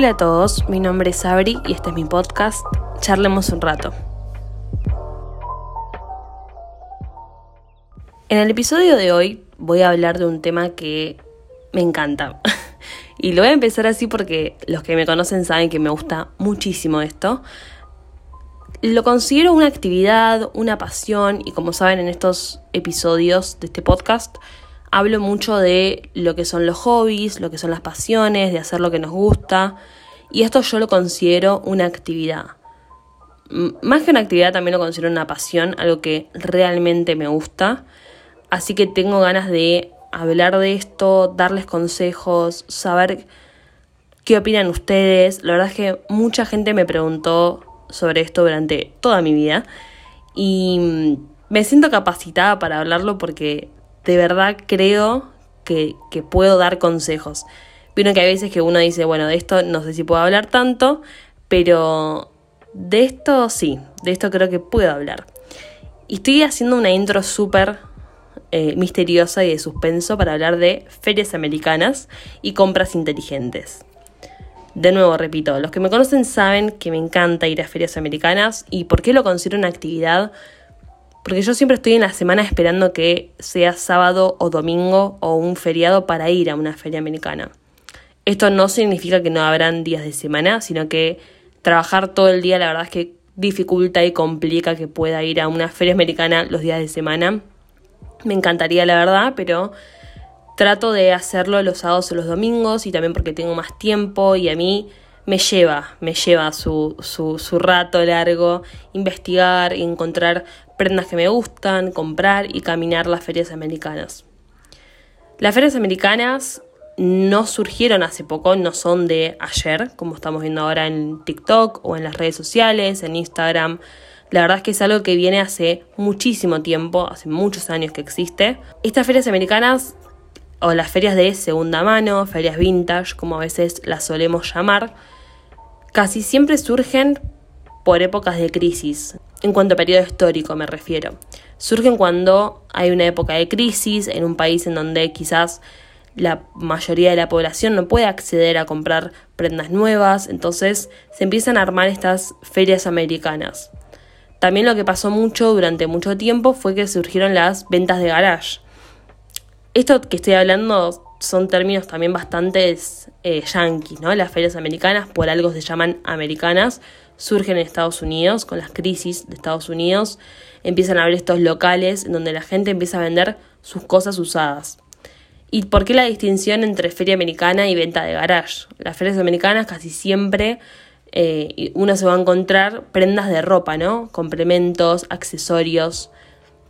Hola a todos, mi nombre es Sabri y este es mi podcast, Charlemos un rato. En el episodio de hoy voy a hablar de un tema que me encanta. y lo voy a empezar así porque los que me conocen saben que me gusta muchísimo esto. Lo considero una actividad, una pasión y como saben en estos episodios de este podcast hablo mucho de lo que son los hobbies, lo que son las pasiones, de hacer lo que nos gusta. Y esto yo lo considero una actividad. Más que una actividad también lo considero una pasión, algo que realmente me gusta. Así que tengo ganas de hablar de esto, darles consejos, saber qué opinan ustedes. La verdad es que mucha gente me preguntó sobre esto durante toda mi vida y me siento capacitada para hablarlo porque de verdad creo que, puedo dar consejos. Vino que hay veces que uno dice, bueno, de esto no sé si puedo hablar tanto, pero de esto sí, de esto creo que puedo hablar. Y estoy haciendo una intro súper eh, misteriosa y de suspenso para hablar de ferias americanas y compras inteligentes. De nuevo, repito, los que me conocen saben que me encanta ir a ferias americanas y por qué lo considero una actividad porque yo siempre estoy en la semana esperando que sea sábado o domingo o un feriado para ir a una feria americana. Esto no significa que no habrán días de semana, sino que trabajar todo el día la verdad es que dificulta y complica que pueda ir a una feria americana los días de semana. Me encantaría la verdad, pero trato de hacerlo los sábados o los domingos y también porque tengo más tiempo y a mí me lleva, me lleva su, su, su rato largo investigar encontrar prendas que me gustan, comprar y caminar las ferias americanas. Las ferias americanas no surgieron hace poco, no son de ayer, como estamos viendo ahora en TikTok o en las redes sociales, en Instagram. La verdad es que es algo que viene hace muchísimo tiempo, hace muchos años que existe. Estas ferias americanas, o las ferias de segunda mano, ferias vintage, como a veces las solemos llamar, casi siempre surgen por épocas de crisis en cuanto a periodo histórico me refiero. Surgen cuando hay una época de crisis en un país en donde quizás la mayoría de la población no puede acceder a comprar prendas nuevas, entonces se empiezan a armar estas ferias americanas. También lo que pasó mucho durante mucho tiempo fue que surgieron las ventas de garage. Esto que estoy hablando son términos también bastante eh, yankees, ¿no? Las ferias americanas por algo se llaman americanas, surgen en Estados Unidos, con las crisis de Estados Unidos, empiezan a haber estos locales en donde la gente empieza a vender sus cosas usadas. ¿Y por qué la distinción entre feria americana y venta de garage? Las ferias americanas casi siempre eh, uno se va a encontrar prendas de ropa, ¿no? Complementos, accesorios.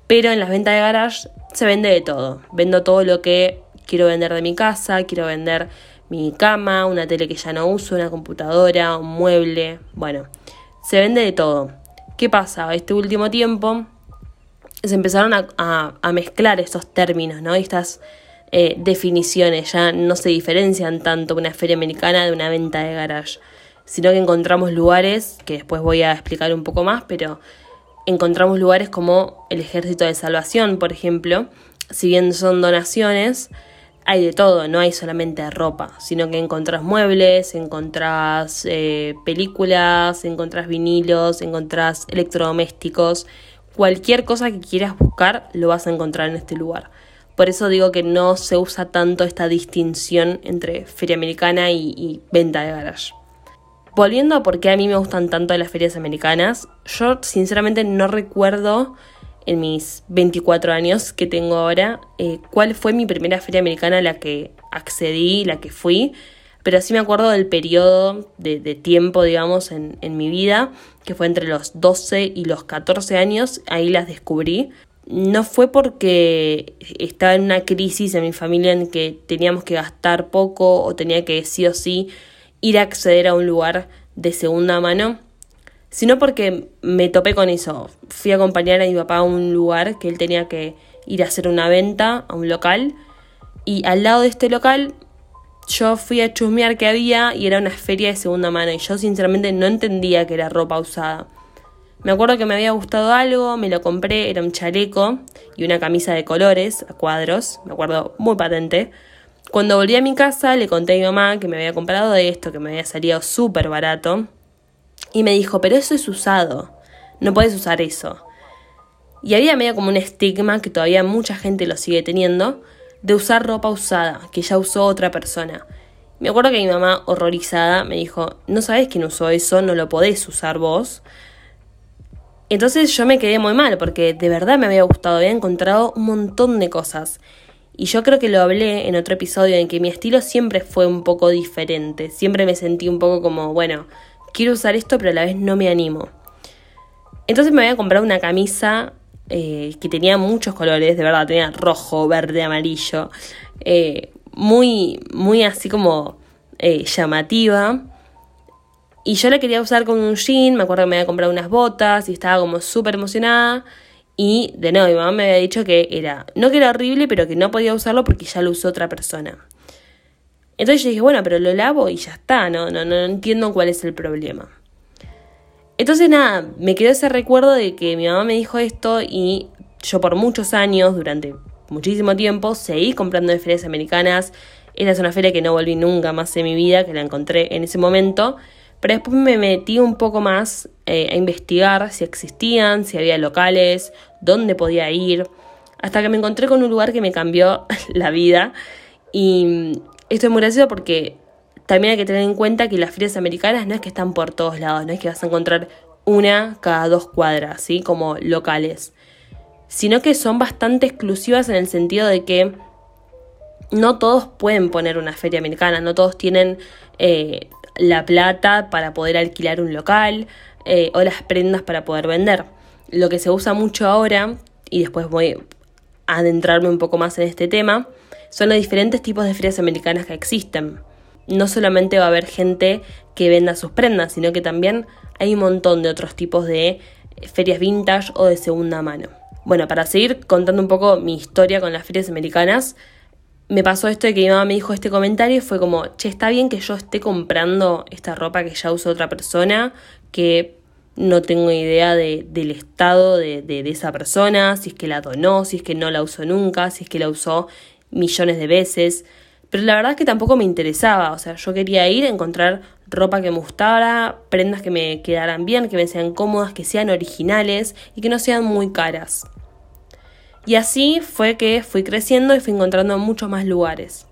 Pero en las ventas de garage se vende de todo. Vendo todo lo que quiero vender de mi casa, quiero vender mi cama, una tele que ya no uso, una computadora, un mueble, bueno, se vende de todo. ¿Qué pasa? Este último tiempo se empezaron a, mezclar estos términos, ¿no? Estas eh, definiciones ya no se diferencian tanto una feria americana de una venta de garage, sino que encontramos lugares, que después voy a explicar un poco más, pero encontramos lugares como el Ejército de Salvación, por ejemplo, si bien son donaciones, hay de todo, no hay solamente ropa, sino que encontrás muebles, encontrás eh, películas, encontrás vinilos, encontrás electrodomésticos, cualquier cosa que quieras buscar lo vas a encontrar en este lugar. Por eso digo que no se usa tanto esta distinción entre feria americana y, y venta de garage. Volviendo a por qué a mí me gustan tanto las ferias americanas, yo sinceramente no recuerdo en mis 24 años que tengo ahora, eh, cuál fue mi primera feria americana a la que accedí, la que fui, pero sí me acuerdo del periodo de, tiempo, digamos, en, en, mi vida, que fue entre los 12 y los 14 años, ahí las descubrí. No fue porque estaba en una crisis en mi familia en que teníamos que gastar poco o tenía que sí o sí ir a acceder a un lugar de segunda mano, sino porque me topé con eso. Fui a acompañar a mi papá a un lugar que él tenía que ir a hacer una venta a un local y al lado de este local yo fui a chusmear que había y era una feria de segunda mano y yo sinceramente no entendía que era ropa usada. Me acuerdo que me había gustado algo, me lo compré, era un chaleco y una camisa de colores a cuadros, me acuerdo muy patente. Cuando volví a mi casa le conté a mi mamá que me había comprado esto, que me había salido súper barato. Y me dijo, pero eso es usado, no puedes usar eso. Y había medio como un estigma que todavía mucha gente lo sigue teniendo, de usar ropa usada, que ya usó otra persona. Me acuerdo que mi mamá, horrorizada, me dijo, no sabes quién usó eso, no lo podés usar vos. Entonces yo me quedé muy mal, porque de verdad me había gustado, había encontrado un montón de cosas. Y yo creo que lo hablé en otro episodio en que mi estilo siempre fue un poco diferente. Siempre me sentí un poco como, bueno, quiero usar esto, pero a la vez no me animo. Entonces me había comprado una camisa eh, que tenía muchos colores, de verdad, tenía rojo, verde, amarillo, eh, muy, muy así como eh, llamativa. Y yo la quería usar con un jean, me acuerdo que me había comprado unas botas y estaba como súper emocionada. Y de nuevo, mi mamá me había dicho que era, no que era horrible, pero que no podía usarlo porque ya lo usó otra persona. Entonces yo dije, bueno, pero lo lavo y ya está, no, no, no entiendo cuál es el problema. Entonces nada, me quedó ese recuerdo de que mi mamá me dijo esto y yo por muchos años, durante muchísimo tiempo, seguí comprando en ferias americanas. Esa es una feria que no volví nunca más en mi vida, que la encontré en ese momento. Pero después me metí un poco más eh, a investigar si existían, si había locales, dónde podía ir. Hasta que me encontré con un lugar que me cambió la vida. Y esto es muy gracioso porque también hay que tener en cuenta que las ferias americanas no es que están por todos lados, no es que vas a encontrar una cada dos cuadras, ¿sí? Como locales. Sino que son bastante exclusivas en el sentido de que no todos pueden poner una feria americana, no todos tienen eh, la plata para poder alquilar un local eh, o las prendas para poder vender. Lo que se usa mucho ahora, y después voy a adentrarme un poco más en este tema, son los diferentes tipos de ferias americanas que existen no solamente va a haber gente que venda sus prendas, sino que también hay un montón de otros tipos de ferias vintage o de segunda mano. Bueno, para seguir contando un poco mi historia con las ferias americanas, me pasó esto de que mi mamá me dijo este comentario y fue como, che, está bien que yo esté comprando esta ropa que ya usó otra persona, que no tengo idea del estado de, de, esa persona, si es que la donó, si es que no la usó nunca, si es que la usó millones de veces. Pero la verdad es que tampoco me interesaba, o sea, yo quería ir a encontrar ropa que me gustara, prendas que me quedaran bien, que me sean cómodas, que sean originales y que no sean muy caras. Y así fue que fui creciendo y fui encontrando muchos más lugares.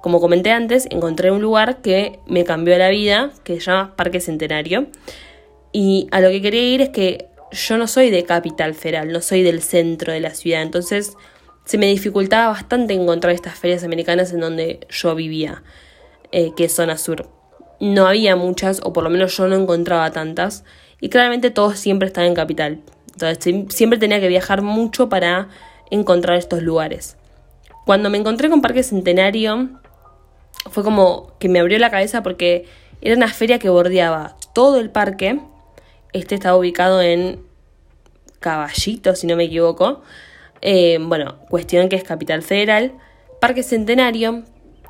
Como comenté antes, encontré un lugar que me cambió la vida, que se llama Parque Centenario. Y a lo que quería ir es que yo no soy de Capital Federal, no soy del centro de la ciudad, entonces se me dificultaba bastante encontrar estas ferias americanas en donde yo vivía, eh, que es zona sur. No había muchas, o por lo menos yo no encontraba tantas, y claramente todos siempre están en capital. Entonces siempre tenía que viajar mucho para encontrar estos lugares. Cuando me encontré con Parque Centenario, fue como que me abrió la cabeza porque era una feria que bordeaba todo el parque. Este estaba ubicado en Caballito, si no me equivoco. Eh, bueno, cuestión que es Capital Federal. Parque Centenario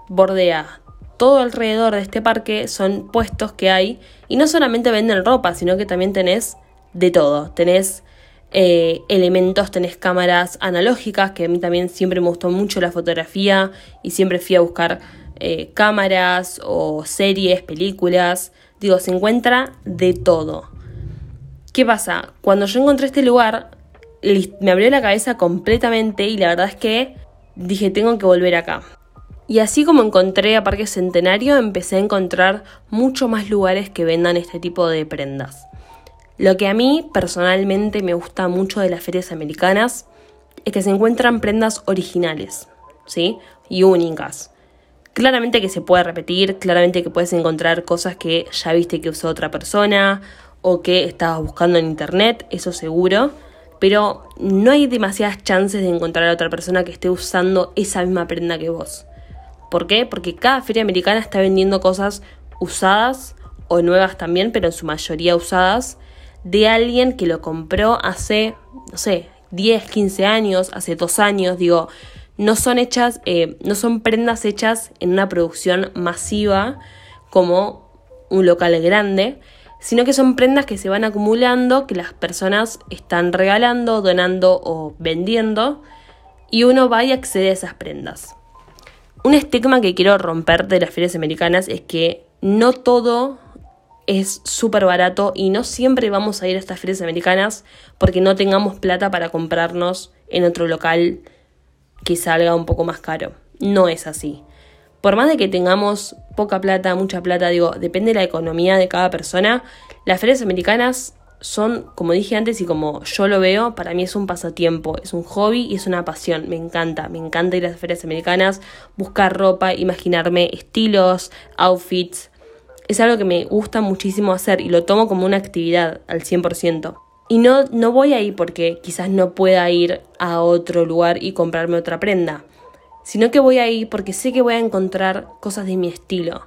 bordea todo alrededor de este parque, son puestos que hay y no solamente venden ropa, sino que también tenés de todo. Tenés eh, elementos, tenés cámaras analógicas, que a mí también siempre me gustó mucho la fotografía y siempre fui a buscar eh, cámaras o series, películas. Digo, se encuentra de todo. ¿Qué pasa? Cuando yo encontré este lugar, me abrió la cabeza completamente y la verdad es que dije, tengo que volver acá. Y así como encontré a Parque Centenario, empecé a encontrar mucho más lugares que vendan este tipo de prendas. Lo que a mí personalmente me gusta mucho de las ferias americanas es que se encuentran prendas originales, ¿sí? Y únicas. Claramente que se puede repetir, claramente que puedes encontrar cosas que ya viste que usó otra persona o que estabas buscando en internet, eso seguro pero no hay demasiadas chances de encontrar a otra persona que esté usando esa misma prenda que vos. ¿Por qué? Porque cada feria americana está vendiendo cosas usadas o nuevas también, pero en su mayoría usadas, de alguien que lo compró hace, no sé, 10, 15 años, hace dos años, digo, no son hechas, eh, no son prendas hechas en una producción masiva como un local grande, sino que son prendas que se van acumulando, que las personas están regalando, donando o vendiendo, y uno va y accede a esas prendas. Un estigma que quiero romper de las ferias americanas es que no todo es súper barato y no siempre vamos a ir a estas ferias americanas porque no tengamos plata para comprarnos en otro local que salga un poco más caro. No es así. Por más de que tengamos poca plata, mucha plata, digo, depende de la economía de cada persona, las ferias americanas son, como dije antes y como yo lo veo, para mí es un pasatiempo, es un hobby y es una pasión. Me encanta, me encanta ir a las ferias americanas, buscar ropa, imaginarme estilos, outfits, es algo que me gusta muchísimo hacer y lo tomo como una actividad al 100%. Y no, no voy ahí porque quizás no pueda ir a otro lugar y comprarme otra prenda, sino que voy ahí porque sé que voy a encontrar cosas de mi estilo.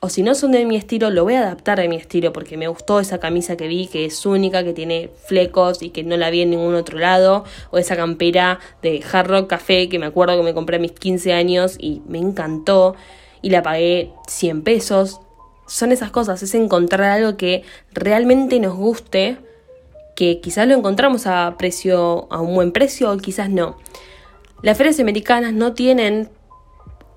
O si no son de mi estilo, lo voy a adaptar a mi estilo porque me gustó esa camisa que vi, que es única, que tiene flecos y que no la vi en ningún otro lado. O esa campera de Hard Rock Café que me acuerdo que me compré a mis 15 años y me encantó. Y la pagué 100 pesos son esas cosas, es encontrar algo que realmente nos guste, que quizás lo encontramos a precio, a un buen precio o quizás no. Las ferias americanas no tienen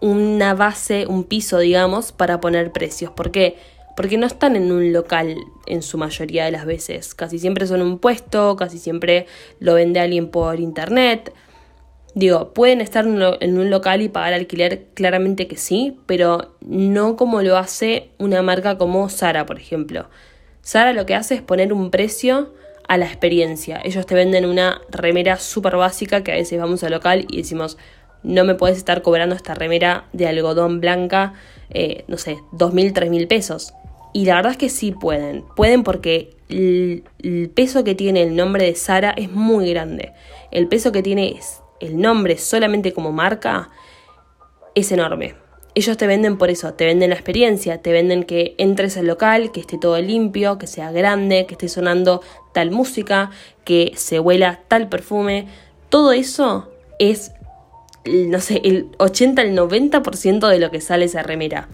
una base, un piso, digamos, para poner precios. ¿Por qué? Porque no están en un local en su mayoría de las veces. Casi siempre son un puesto, casi siempre lo vende alguien por internet. Digo, pueden estar en un local y pagar alquiler, claramente que sí, pero no como lo hace una marca como Sara, por ejemplo. Sara lo que hace es poner un precio a la experiencia. Ellos te venden una remera súper básica que a veces vamos al local y decimos, no me puedes estar cobrando esta remera de algodón blanca, eh, no sé, dos mil, tres mil pesos. Y la verdad es que sí pueden. Pueden porque el, el peso que tiene el nombre de Sara es muy grande. El peso que tiene es el nombre solamente como marca es enorme. Ellos te venden por eso, te venden la experiencia, te venden que entres al local, que esté todo limpio, que sea grande, que esté sonando tal música, que se huela tal perfume. Todo eso es, no sé, el 80 al 90% de lo que sale esa remera.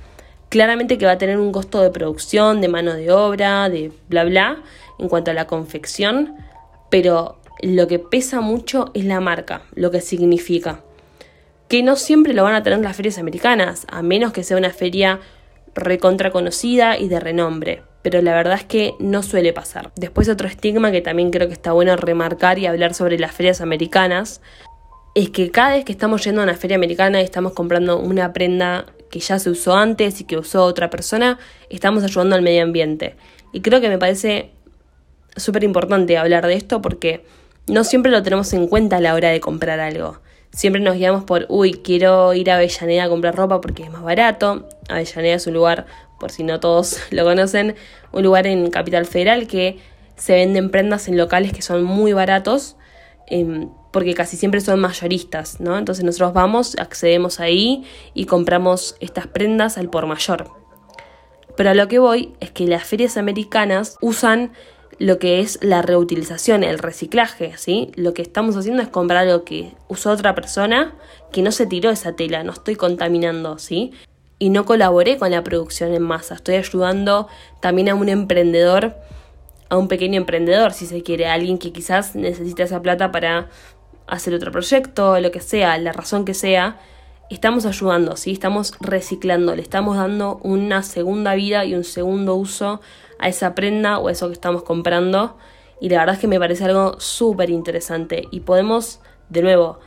Claramente que va a tener un costo de producción, de mano de obra, de bla bla, en cuanto a la confección, pero lo que pesa mucho es la marca, lo que significa. Que no siempre lo van a tener las ferias americanas, a menos que sea una feria recontra conocida y de renombre. Pero la verdad es que no suele pasar. Después otro estigma que también creo que está bueno remarcar y hablar sobre las ferias americanas es que cada vez que estamos yendo a una feria americana y estamos comprando una prenda que ya se usó antes y que usó otra persona, estamos ayudando al medio ambiente. Y creo que me parece súper importante hablar de esto porque no siempre lo tenemos en cuenta a la hora de comprar algo. Siempre nos guiamos por, uy, quiero ir a Avellaneda a comprar ropa porque es más barato. Avellaneda es un lugar, por si no todos lo conocen, un lugar en Capital Federal que se venden prendas en locales que son muy baratos, em, porque casi siempre son mayoristas, ¿no? Entonces nosotros vamos, accedemos ahí y compramos estas prendas al por mayor. Pero a lo que voy es que las ferias americanas usan lo que es la reutilización, el reciclaje, ¿sí? Lo que estamos haciendo es comprar algo que usó otra persona, que no se tiró esa tela, no estoy contaminando, ¿sí? Y no colaboré con la producción en masa, estoy ayudando también a un emprendedor, a un pequeño emprendedor, si se quiere, a alguien que quizás necesita esa plata para hacer otro proyecto, lo que sea, la razón que sea, estamos ayudando, ¿sí? Estamos reciclando, le estamos dando una segunda vida y un segundo uso a esa prenda o a eso que estamos comprando. Y la verdad es que me parece algo súper interesante. Y podemos, de nuevo,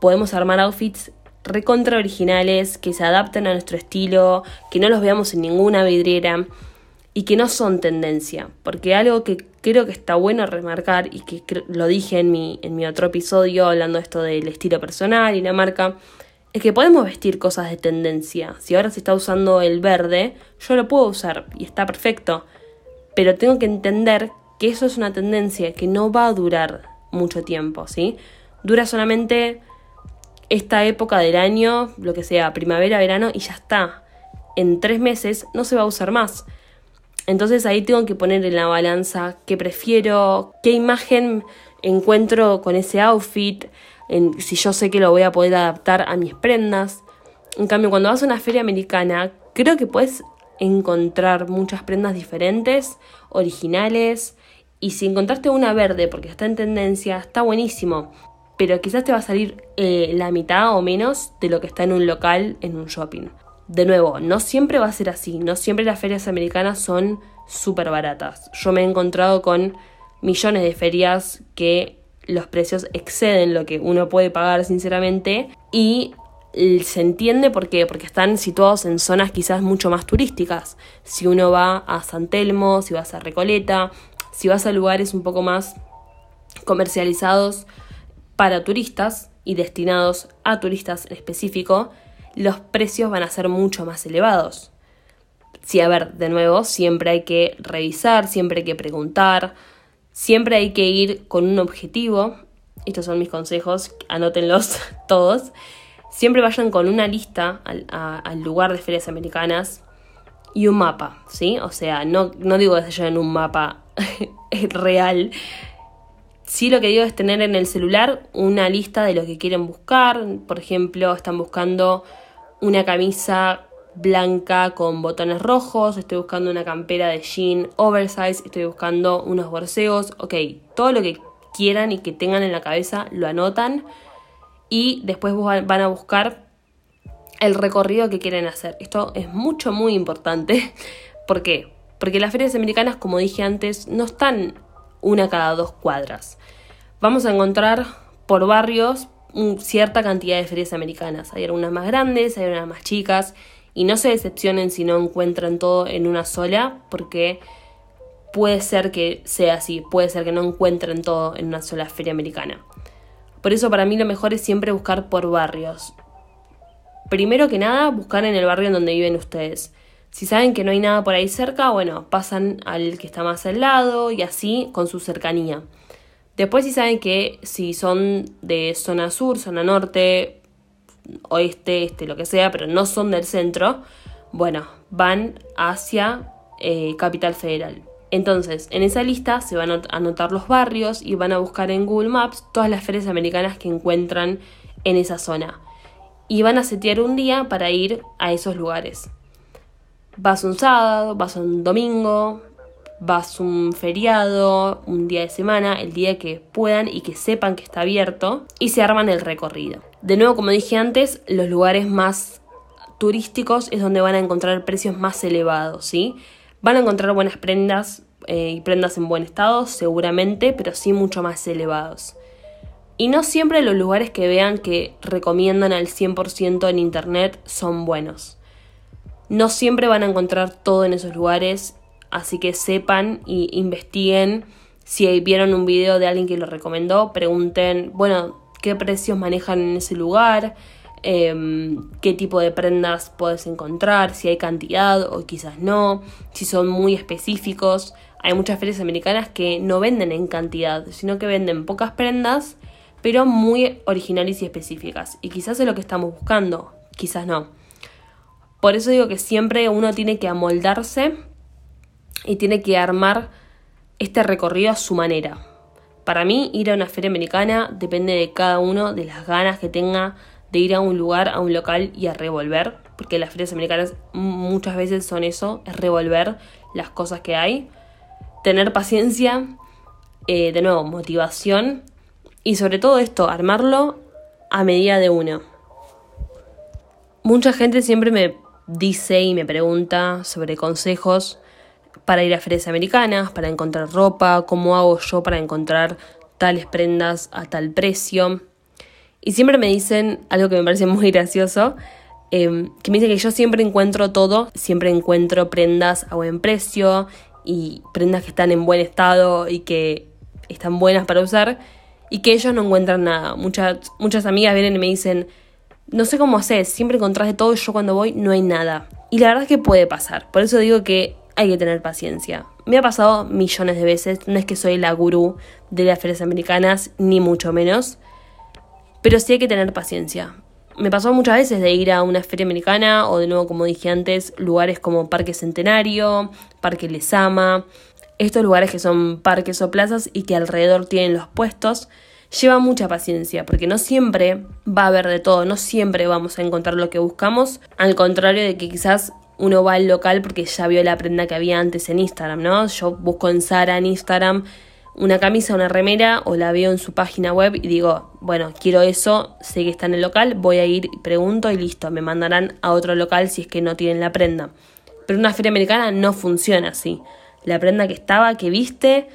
podemos armar outfits recontra originales, que se adapten a nuestro estilo, que no los veamos en ninguna vidriera y que no son tendencia. Porque algo que creo que está bueno remarcar y que lo dije en mi, en mi otro episodio hablando esto del estilo personal y la marca, es que podemos vestir cosas de tendencia. Si ahora se está usando el verde, yo lo puedo usar y está perfecto pero tengo que entender que eso es una tendencia que no va a durar mucho tiempo, ¿sí? Dura solamente esta época del año, lo que sea, primavera, verano, y ya está. En tres meses no se va a usar más. Entonces ahí tengo que poner en la balanza qué prefiero, qué imagen encuentro con ese outfit, si yo sé que lo voy a poder adaptar a mis prendas. En cambio, cuando vas a una feria americana, creo que puedes encontrar muchas prendas diferentes, originales. Y si encontraste una verde porque está en tendencia, está buenísimo. pero quizás te va a salir eh, la mitad o menos de lo que está en un local, en un shopping. De nuevo, no siempre va a ser así, no siempre las ferias americanas son súper baratas. Yo me he encontrado con millones de ferias que los precios exceden lo que uno puede pagar sinceramente y se entiende por qué, porque están situados en zonas quizás mucho más turísticas. Si uno va a San Telmo, si vas a Recoleta, si vas a lugares un poco más comercializados para turistas y destinados a turistas en específico, los precios van a ser mucho más elevados. Sí, a ver, de nuevo, siempre hay que revisar, siempre hay que preguntar, siempre hay que ir con un objetivo. Estos son mis consejos, anótenlos todos. Siempre vayan con una lista al, lugar de ferias americanas y un mapa, ¿sí? O sea, no, no digo que se en un mapa real. Sí lo que digo es tener en el celular una lista de lo que quieren buscar. Por ejemplo, están buscando una camisa blanca con botones rojos, estoy buscando una campera de jean oversize, estoy buscando unos borseos, ok, todo lo que quieran y que tengan en la cabeza lo anotan y después van a buscar el recorrido que quieren hacer. Esto es mucho, muy importante. ¿Por qué? Porque las ferias americanas, como dije antes, no están una cada dos cuadras. Vamos a encontrar por barrios cierta cantidad de ferias americanas. Hay algunas más grandes, hay unas más chicas. Y no se decepcionen si no encuentran todo en una sola, porque puede ser que sea así, puede ser que no encuentren todo en una sola feria americana. Por eso para mí lo mejor es siempre buscar por barrios. Primero que nada, buscar en el barrio en donde viven ustedes. Si saben que no hay nada por ahí cerca, bueno, pasan al que está más al lado y así con su cercanía. Después si saben que si son de zona sur, zona norte, oeste, este, lo que sea, pero no son del centro, bueno, van hacia eh, Capital Federal. Entonces, en esa lista se van a anotar los barrios y van a buscar en Google Maps todas las ferias americanas que encuentran en esa zona. Y van a setear un día para ir a esos lugares. Vas un sábado, vas un domingo, vas un feriado, un día de semana, el día que puedan y que sepan que está abierto y se arman el recorrido. De nuevo, como dije antes, los lugares más turísticos es donde van a encontrar precios más elevados, ¿sí? Van a encontrar buenas prendas eh, y prendas en buen estado, seguramente, pero sí mucho más elevados. Y no siempre los lugares que vean que recomiendan al 100% en internet son buenos. No siempre van a encontrar todo en esos lugares, así que sepan y investiguen. Si vieron un video de alguien que lo recomendó, pregunten, bueno, qué precios manejan en ese lugar, Em, qué tipo de prendas puedes encontrar, si hay cantidad o quizás no, si son muy específicos. Hay muchas ferias americanas que no venden en cantidad, sino que venden pocas prendas, pero muy originales y específicas. Y quizás es lo que estamos buscando, quizás no. Por eso digo que siempre uno tiene que amoldarse y tiene que armar este recorrido a su manera. Para mí, ir a una feria americana depende de cada uno, de las ganas que tenga de ir a un lugar, a un local y a revolver, porque las ferias americanas muchas veces son eso, es revolver las cosas que hay, tener paciencia, eh, de nuevo, motivación y sobre todo esto, armarlo a medida de uno. Mucha gente siempre me dice y me pregunta sobre consejos para ir a ferias americanas, para encontrar ropa, cómo hago yo para encontrar tales prendas a tal precio. Y siempre me dicen algo que me parece muy gracioso, em, que me dicen que yo siempre encuentro todo, siempre encuentro prendas a buen precio y prendas que están en buen estado y que están buenas para usar y que ellos no encuentran nada. Muchas, muchas amigas vienen y me dicen, no sé cómo haces, siempre encontrás de todo y yo cuando voy no hay nada. Y la verdad es que puede pasar, por eso digo que hay que tener paciencia. Me ha pasado millones de veces, no es que soy la gurú de las ferias americanas, ni mucho menos, pero sí hay que tener paciencia. Me pasó muchas veces de ir a una feria americana o de nuevo, como dije antes, lugares como Parque Centenario, Parque Lesama, estos lugares que son parques o plazas y que alrededor tienen los puestos, lleva mucha paciencia, porque no siempre va a haber de todo, no siempre vamos a encontrar lo que buscamos, al contrario de que quizás uno va al local porque ya vio la prenda que había antes en Instagram, ¿no? Yo busco en Sara en Instagram una camisa, una remera o la veo en su página web y digo, bueno, quiero eso, sé que está en el local, voy a ir, pregunto y listo, me mandarán a otro local si es que no tienen la prenda. Pero una feria americana no funciona así. La prenda que estaba, que viste,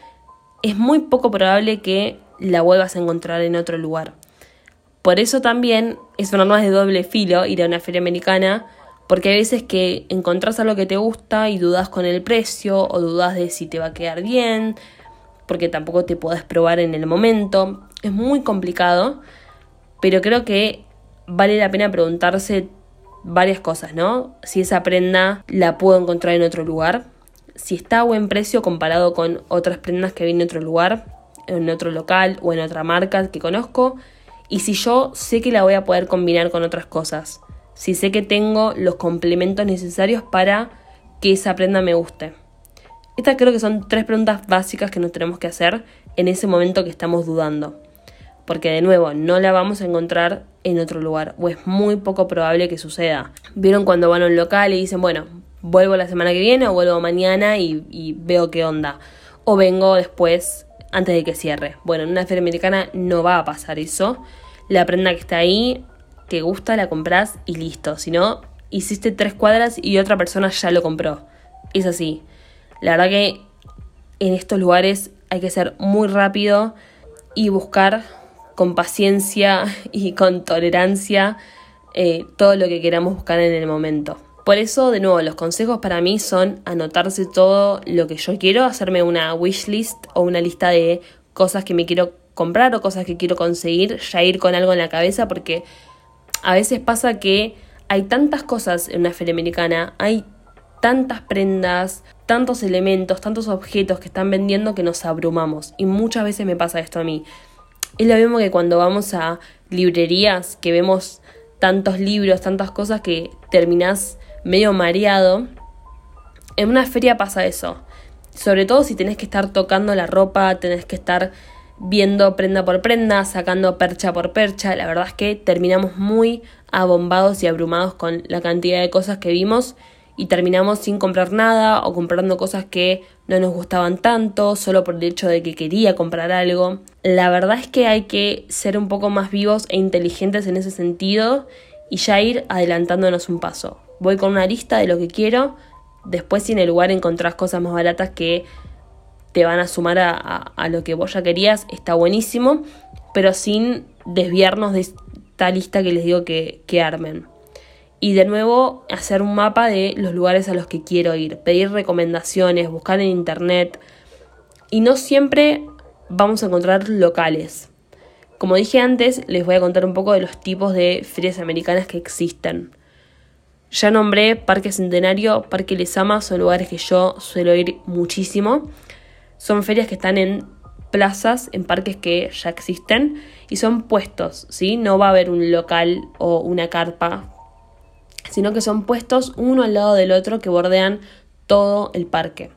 es muy poco probable que la vuelvas a encontrar en otro lugar. Por eso también es una arma de doble filo ir a una feria americana, porque hay veces que encontrás algo que te gusta y dudas con el precio o dudas de si te va a quedar bien, porque tampoco te puedes probar en el momento. Es muy complicado, pero creo que vale la pena preguntarse varias cosas, ¿no? Si esa prenda la puedo encontrar en otro lugar, si está a buen precio comparado con otras prendas que vi en otro lugar, en otro local o en otra marca que conozco, y si yo sé que la voy a poder combinar con otras cosas, si sé que tengo los complementos necesarios para que esa prenda me guste. Estas creo que son tres preguntas básicas que nos tenemos que hacer en ese momento que estamos dudando. Porque de nuevo, no la vamos a encontrar en otro lugar o es muy poco probable que suceda. Vieron cuando van a un local y dicen, bueno, vuelvo la semana que viene o vuelvo mañana y, veo qué onda. O vengo después antes de que cierre. Bueno, en una feria americana no va a pasar eso. La prenda que está ahí, te gusta, la compras y listo. Si no, hiciste tres cuadras y otra persona ya lo compró. Es así. La verdad que en estos lugares hay que ser muy rápido y buscar con paciencia y con tolerancia eh, todo lo que queramos buscar en el momento. Por eso, de nuevo, los consejos para mí son anotarse todo lo que yo quiero, hacerme una wish list o una lista de cosas que me quiero comprar o cosas que quiero conseguir, ya ir con algo en la cabeza, porque a veces pasa que hay tantas cosas en una feria americana, hay tantas prendas, tantos elementos, tantos objetos que están vendiendo que nos abrumamos. Y muchas veces me pasa esto a mí. Es lo mismo que cuando vamos a librerías, que vemos tantos libros, tantas cosas que terminás medio mareado. En una feria pasa eso. Sobre todo si tenés que estar tocando la ropa, tenés que estar viendo prenda por prenda, sacando percha por percha. La verdad es que terminamos muy abombados y abrumados con la cantidad de cosas que vimos y terminamos sin comprar nada o comprando cosas que no nos gustaban tanto solo por el hecho de que quería comprar algo. La verdad es que hay que ser un poco más vivos e inteligentes en ese sentido y ya ir adelantándonos un paso. Voy con una lista de lo que quiero, después si en el lugar encontrás cosas más baratas que te van a sumar a, lo que vos ya querías, está buenísimo, pero sin desviarnos de esta lista que les digo que, que armen y de nuevo hacer un mapa de los lugares a los que quiero ir, pedir recomendaciones, buscar en internet y no siempre vamos a encontrar locales. Como dije antes, les voy a contar un poco de los tipos de ferias americanas que existen. Ya nombré Parque Centenario, Parque Lesama, son lugares que yo suelo ir muchísimo. Son ferias que están en plazas, en parques que ya existen y son puestos, ¿sí? No va a haber un local o una carpa sino que son puestos uno al lado del otro que bordean todo el parque.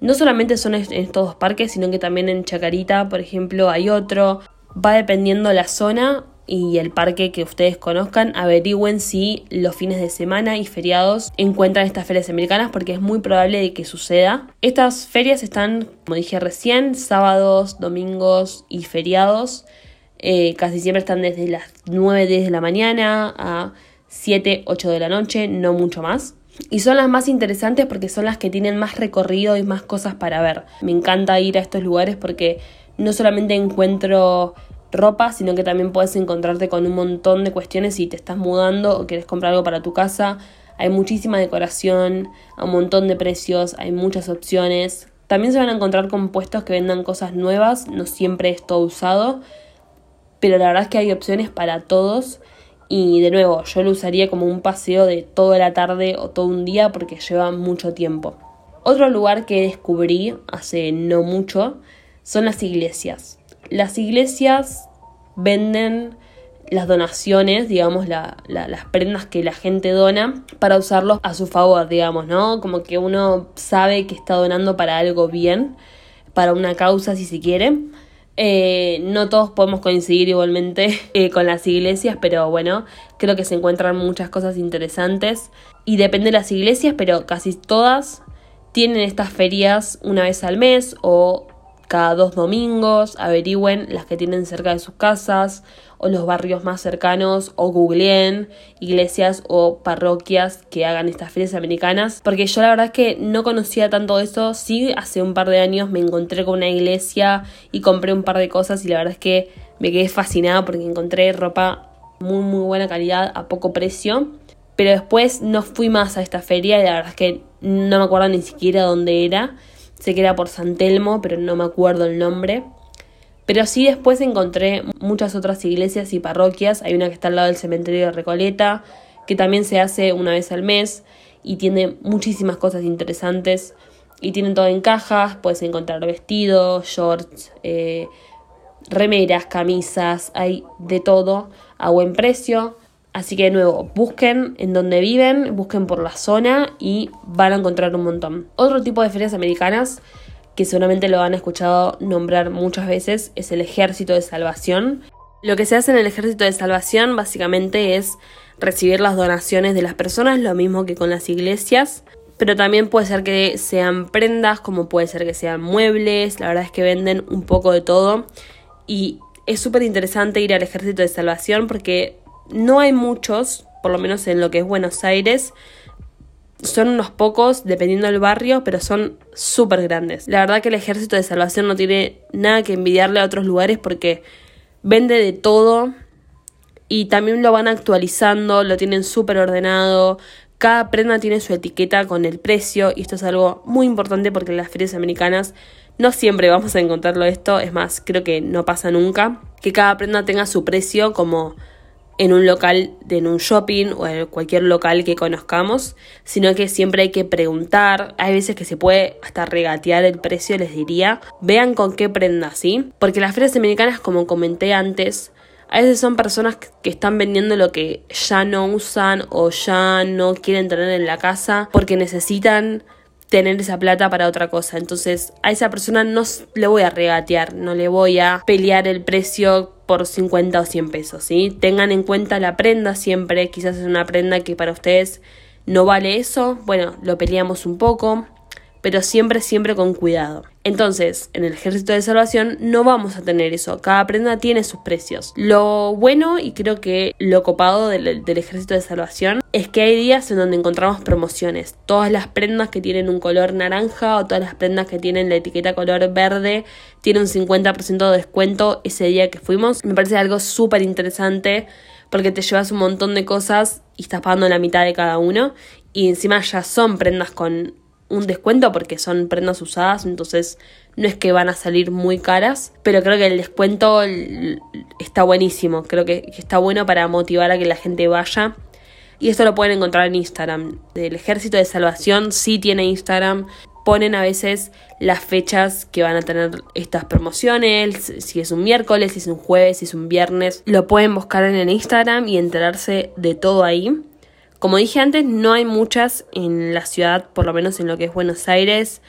No solamente son en estos dos parques, sino que también en Chacarita, por ejemplo, hay otro. Va dependiendo la zona y el parque que ustedes conozcan, averigüen si los fines de semana y feriados encuentran estas ferias americanas porque es muy probable de que suceda. Estas ferias están, como dije recién, sábados, domingos y feriados. Eh, casi siempre están desde las 9, 10 de la mañana a 7, 8 de la noche, no mucho más. Y son las más interesantes porque son las que tienen más recorrido y más cosas para ver. Me encanta ir a estos lugares porque no solamente encuentro ropa, sino que también puedes encontrarte con un montón de cuestiones si te estás mudando o quieres comprar algo para tu casa. Hay muchísima decoración, un montón de precios, hay muchas opciones. También se van a encontrar con puestos que vendan cosas nuevas, no siempre es todo usado, pero la verdad es que hay opciones para todos y de nuevo, yo lo usaría como un paseo de toda la tarde o todo un día porque lleva mucho tiempo. Otro lugar que descubrí hace no mucho son las iglesias. Las iglesias venden las donaciones, digamos, las prendas que la gente dona para usarlos a su favor, digamos, ¿no? Como que uno sabe que está donando para algo bien, para una causa si se quiere. Eh, no todos podemos coincidir igualmente eh, con las iglesias, pero bueno, creo que se encuentran muchas cosas interesantes. Y depende de las iglesias, pero casi todas tienen estas ferias una vez al mes o cada dos domingos, averigüen las que tienen cerca de sus casas o los barrios más cercanos o googleen iglesias o parroquias que hagan estas ferias americanas porque yo la verdad es que no conocía tanto eso, sí hace un par de años me encontré con una iglesia y compré un par de cosas y la verdad es que me quedé fascinada porque encontré ropa muy muy buena calidad a poco precio. Pero después no fui más a esta feria y la verdad es que no me acuerdo ni siquiera dónde era sé que era por San Telmo pero no me acuerdo el nombre pero sí después encontré muchas otras iglesias y parroquias. Hay una que está al lado del cementerio de Recoleta, que también se hace una vez al mes y tiene muchísimas cosas interesantes. Y tienen todo en cajas, puedes encontrar vestidos, shorts, eh, remeras, camisas, hay de todo a buen precio. Así que de nuevo, busquen en donde viven, busquen por la zona y van a encontrar un montón. Otro tipo de ferias americanas que seguramente lo han escuchado nombrar muchas veces, es el ejército de salvación. Lo que se hace en el ejército de salvación básicamente es recibir las donaciones de las personas, lo mismo que con las iglesias, pero también puede ser que sean prendas, como puede ser que sean muebles, la verdad es que venden un poco de todo y es súper interesante ir al ejército de salvación porque no hay muchos, por lo menos en lo que es Buenos Aires, son unos pocos, dependiendo del barrio, pero son súper grandes. La verdad que el ejército de salvación no tiene nada que envidiarle a otros lugares porque vende de todo y también lo van actualizando, lo tienen súper ordenado. Cada prenda tiene su etiqueta con el precio y esto es algo muy importante porque en las ferias americanas no siempre vamos a encontrarlo esto, es más, creo que no pasa nunca, que cada prenda tenga su precio como en un local, en un shopping o en cualquier local que conozcamos, sino que siempre hay que preguntar. Hay veces que se puede hasta regatear el precio, les diría. Vean con qué prenda, ¿sí? Porque las ferias americanas, como comenté antes, a veces son personas que están vendiendo lo que ya no usan o ya no quieren tener en la casa porque necesitan tener esa plata para otra cosa. Entonces a esa persona no le voy a regatear, no le voy a pelear el precio por 50 o 100 pesos, ¿sí? Tengan en cuenta la prenda siempre, quizás es una prenda que para ustedes no vale eso, bueno, lo peleamos un poco, pero siempre, siempre con cuidado. Entonces, en el ejército de salvación no vamos a tener eso. Cada prenda tiene sus precios. Lo bueno y creo que lo copado del, ejército de salvación es que hay días en donde encontramos promociones. Todas las prendas que tienen un color naranja o todas las prendas que tienen la etiqueta color verde tienen un 50% de descuento ese día que fuimos. Me parece algo súper interesante porque te llevas un montón de cosas y estás pagando la mitad de cada uno. Y encima ya son prendas con un descuento porque son prendas usadas, entonces no es que van a salir muy caras, pero creo que el descuento está buenísimo, creo que está bueno para motivar a que la gente vaya. Y esto lo pueden encontrar en Instagram. El Ejército de Salvación sí tiene Instagram. Ponen a veces las fechas que van a tener estas promociones, si es un miércoles, si es un jueves, si es un viernes. Lo pueden buscar en el Instagram y enterarse de todo ahí. Como dije antes, no hay muchas en la ciudad, por lo menos en lo que es Buenos Aires.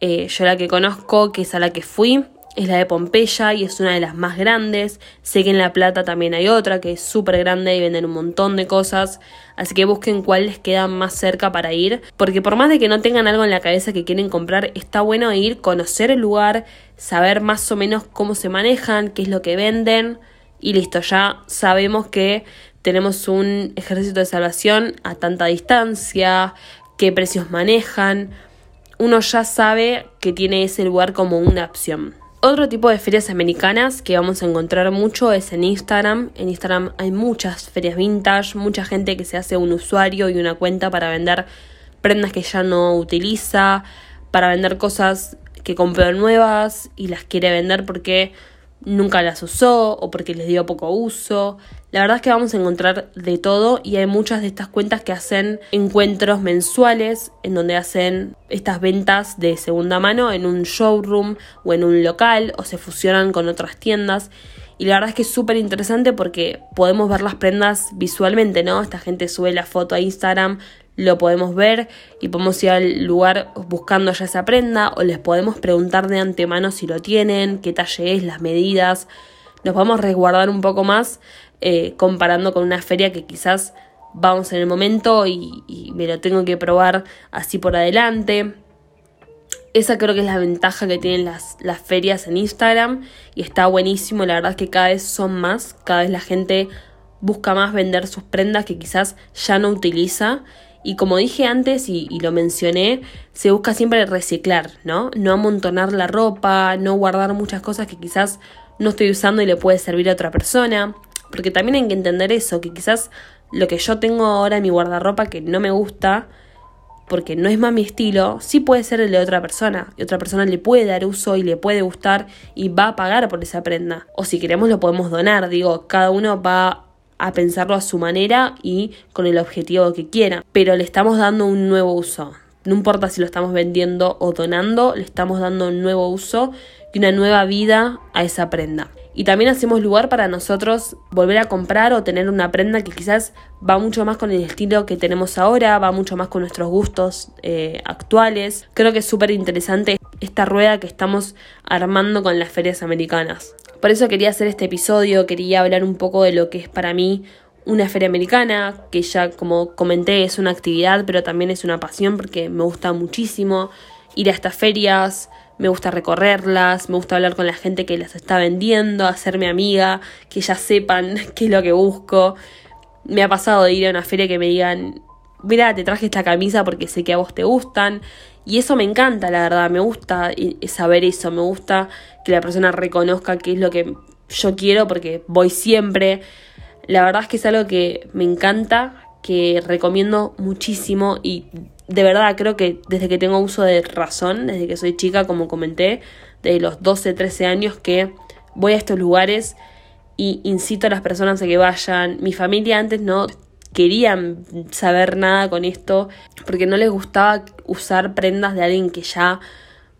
Eh, yo la que conozco, que es a la que fui, es la de Pompeya y es una de las más grandes. Sé que en La Plata también hay otra que es súper grande y venden un montón de cosas. Así que busquen cuál les queda más cerca para ir. Porque por más de que no tengan algo en la cabeza que quieren comprar, está bueno ir, conocer el lugar, saber más o menos cómo se manejan, qué es lo que venden. Y listo, ya sabemos que tenemos un ejército de salvación a tanta distancia, qué precios manejan, uno ya sabe que tiene ese lugar como una opción. Otro tipo de ferias americanas que vamos a encontrar mucho es en Instagram. En Instagram hay muchas ferias vintage, mucha gente que se hace un usuario y una cuenta para vender prendas que ya no utiliza, para vender cosas que compró nuevas y las quiere vender porque nunca las usó o porque les dio poco uso. La verdad es que vamos a encontrar de todo y hay muchas de estas cuentas que hacen encuentros mensuales en donde hacen estas ventas de segunda mano en un showroom o en un local o se fusionan con otras tiendas. Y la verdad es que es súper interesante porque podemos ver las prendas visualmente, ¿no? Esta gente sube la foto a Instagram, lo podemos ver y podemos ir al lugar buscando ya esa prenda o les podemos preguntar de antemano si lo tienen, qué talle es, las medidas. Nos vamos a resguardar un poco más eh, comparando con una feria que quizás vamos en el momento y, me lo tengo que probar así por adelante. Esa creo que es la ventaja que tienen las, las ferias en Instagram y está buenísimo, la verdad es que cada vez son más, cada vez la gente busca más vender sus prendas que quizás ya no utiliza y como dije antes y, lo mencioné, se busca siempre reciclar, ¿no? No amontonar la ropa, no guardar muchas cosas que quizás no estoy usando y le puede servir a otra persona. Porque también hay que entender eso, que quizás lo que yo tengo ahora en mi guardarropa que no me gusta, porque no es más mi estilo, sí puede ser el de otra persona. Y otra persona le puede dar uso y le puede gustar y va a pagar por esa prenda. O si queremos lo podemos donar, digo, cada uno va a pensarlo a su manera y con el objetivo que quiera. Pero le estamos dando un nuevo uso. No importa si lo estamos vendiendo o donando, le estamos dando un nuevo uso y una nueva vida a esa prenda. Y también hacemos lugar para nosotros volver a comprar o tener una prenda que quizás va mucho más con el estilo que tenemos ahora, va mucho más con nuestros gustos eh, actuales. Creo que es súper interesante esta rueda que estamos armando con las ferias americanas. Por eso quería hacer este episodio, quería hablar un poco de lo que es para mí una feria americana, que ya como comenté es una actividad, pero también es una pasión porque me gusta muchísimo ir a estas ferias, me gusta recorrerlas, me gusta hablar con la gente que las está vendiendo, hacerme amiga, que ya sepan qué es lo que busco. Me ha pasado de ir a una feria que me digan, mira, te traje esta camisa porque sé que a vos te gustan. Y eso me encanta, la verdad, me gusta saber eso, me gusta que la persona reconozca qué es lo que yo quiero porque voy siempre. La verdad es que es algo que me encanta, que recomiendo muchísimo y de verdad creo que desde que tengo uso de razón, desde que soy chica, como comenté, de los 12, 13 años que voy a estos lugares y incito a las personas a que vayan. Mi familia antes no querían saber nada con esto porque no les gustaba usar prendas de alguien que ya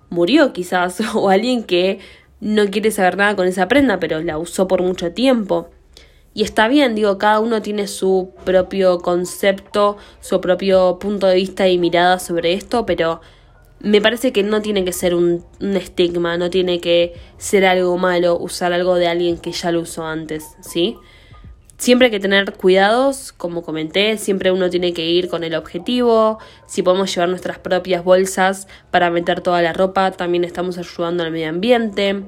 murió quizás o alguien que no quiere saber nada con esa prenda pero la usó por mucho tiempo. Y está bien, digo, cada uno tiene su propio concepto, su propio punto de vista y mirada sobre esto, pero me parece que no tiene que ser un, un, estigma, no tiene que ser algo malo usar algo de alguien que ya lo usó antes, ¿sí? Siempre hay que tener cuidados, como comenté, siempre uno tiene que ir con el objetivo, si podemos llevar nuestras propias bolsas para meter toda la ropa, también estamos ayudando al medio ambiente,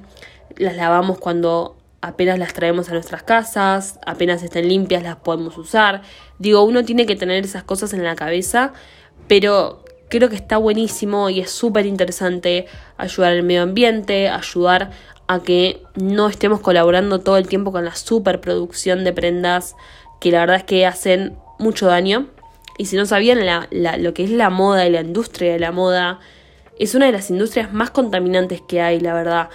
las lavamos cuando apenas las traemos a nuestras casas, apenas estén limpias las podemos usar, digo, uno tiene que tener esas cosas en la cabeza, pero creo que está buenísimo y es súper interesante ayudar al medio ambiente, ayudar a que no estemos colaborando todo el tiempo con la superproducción de prendas que la verdad es que hacen mucho daño. Y si no sabían, la, lo que es la moda y la industria de la moda es una de las industrias más contaminantes que hay, la verdad.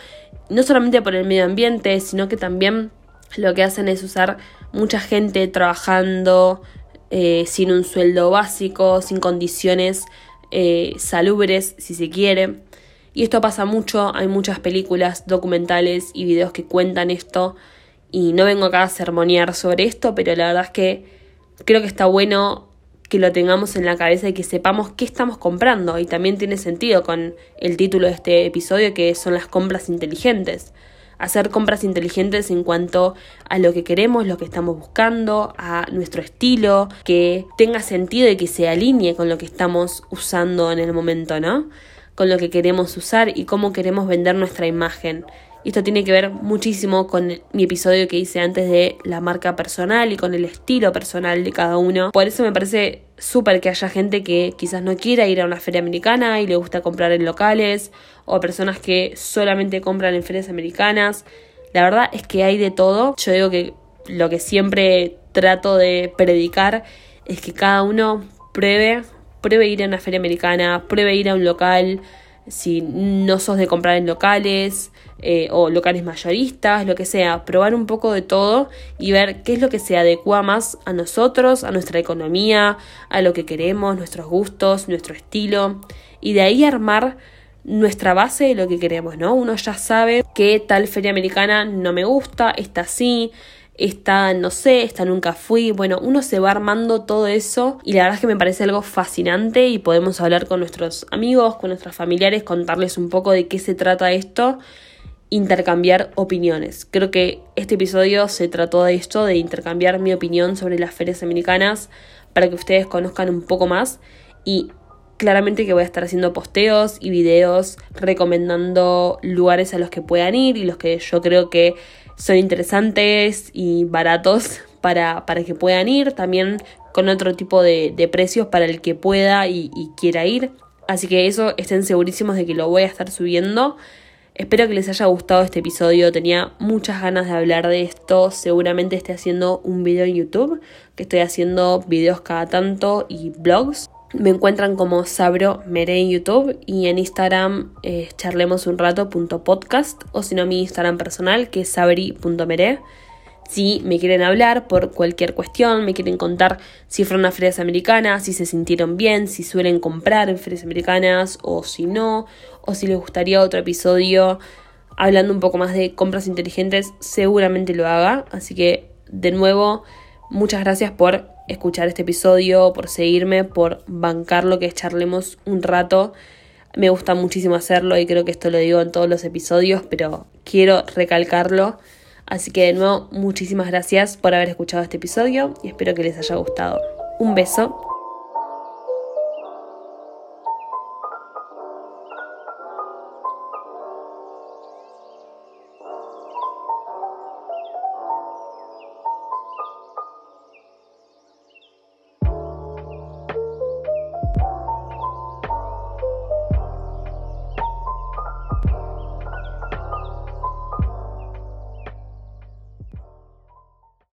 No solamente por el medio ambiente, sino que también lo que hacen es usar mucha gente trabajando eh, sin un sueldo básico, sin condiciones eh, salubres, si se quiere. Y esto pasa mucho, hay muchas películas, documentales y videos que cuentan esto. Y no vengo acá a sermonear sobre esto, pero la verdad es que creo que está bueno que lo tengamos en la cabeza y que sepamos qué estamos comprando. Y también tiene sentido con el título de este episodio que son las compras inteligentes. Hacer compras inteligentes en cuanto a lo que queremos, lo que estamos buscando, a nuestro estilo, que tenga sentido y que se alinee con lo que estamos usando en el momento, ¿no? Con lo que queremos usar y cómo queremos vender nuestra imagen. Esto tiene que ver muchísimo con mi episodio que hice antes de la marca personal y con el estilo personal de cada uno. Por eso me parece súper que haya gente que quizás no quiera ir a una feria americana y le gusta comprar en locales, o personas que solamente compran en ferias americanas. La verdad es que hay de todo. Yo digo que lo que siempre trato de predicar es que cada uno pruebe pruebe ir a una feria americana, pruebe ir a un local, si no sos de comprar en locales eh, o locales mayoristas, lo que sea, probar un poco de todo y ver qué es lo que se adecua más a nosotros, a nuestra economía, a lo que queremos, nuestros gustos, nuestro estilo y de ahí armar nuestra base de lo que queremos, ¿no? Uno ya sabe que tal feria americana no me gusta, está así, esta no sé, esta nunca fui. Bueno, uno se va armando todo eso y la verdad es que me parece algo fascinante y podemos hablar con nuestros amigos, con nuestros familiares, contarles un poco de qué se trata esto, intercambiar opiniones. Creo que este episodio se trató de esto, de intercambiar mi opinión sobre las ferias americanas para que ustedes conozcan un poco más y claramente que voy a estar haciendo posteos y videos recomendando lugares a los que puedan ir y los que yo creo que son interesantes y baratos para, para que puedan ir. También con otro tipo de, precios para el que pueda y, y quiera ir. Así que eso estén segurísimos de que lo voy a estar subiendo. Espero que les haya gustado este episodio, tenía muchas ganas de hablar de esto, seguramente esté haciendo un video en YouTube, que estoy haciendo videos cada tanto y blogs. Me encuentran como Sabro Mere en YouTube y en Instagram eh, charlemosunrato.podcast o si no mi Instagram personal que es sabri.mere. Si me quieren hablar por cualquier cuestión, me quieren contar si fueron a ferias americanas, si se sintieron bien, si suelen comprar en ferias americanas o si no, o si les gustaría otro episodio hablando un poco más de compras inteligentes, seguramente lo haga. Así que, de nuevo, muchas gracias por escuchar este episodio, por seguirme, por bancar lo que charlemos un rato. Me gusta muchísimo hacerlo y creo que esto lo digo en todos los episodios, pero quiero recalcarlo. Así que de nuevo, muchísimas gracias por haber escuchado este episodio y espero que les haya gustado. Un beso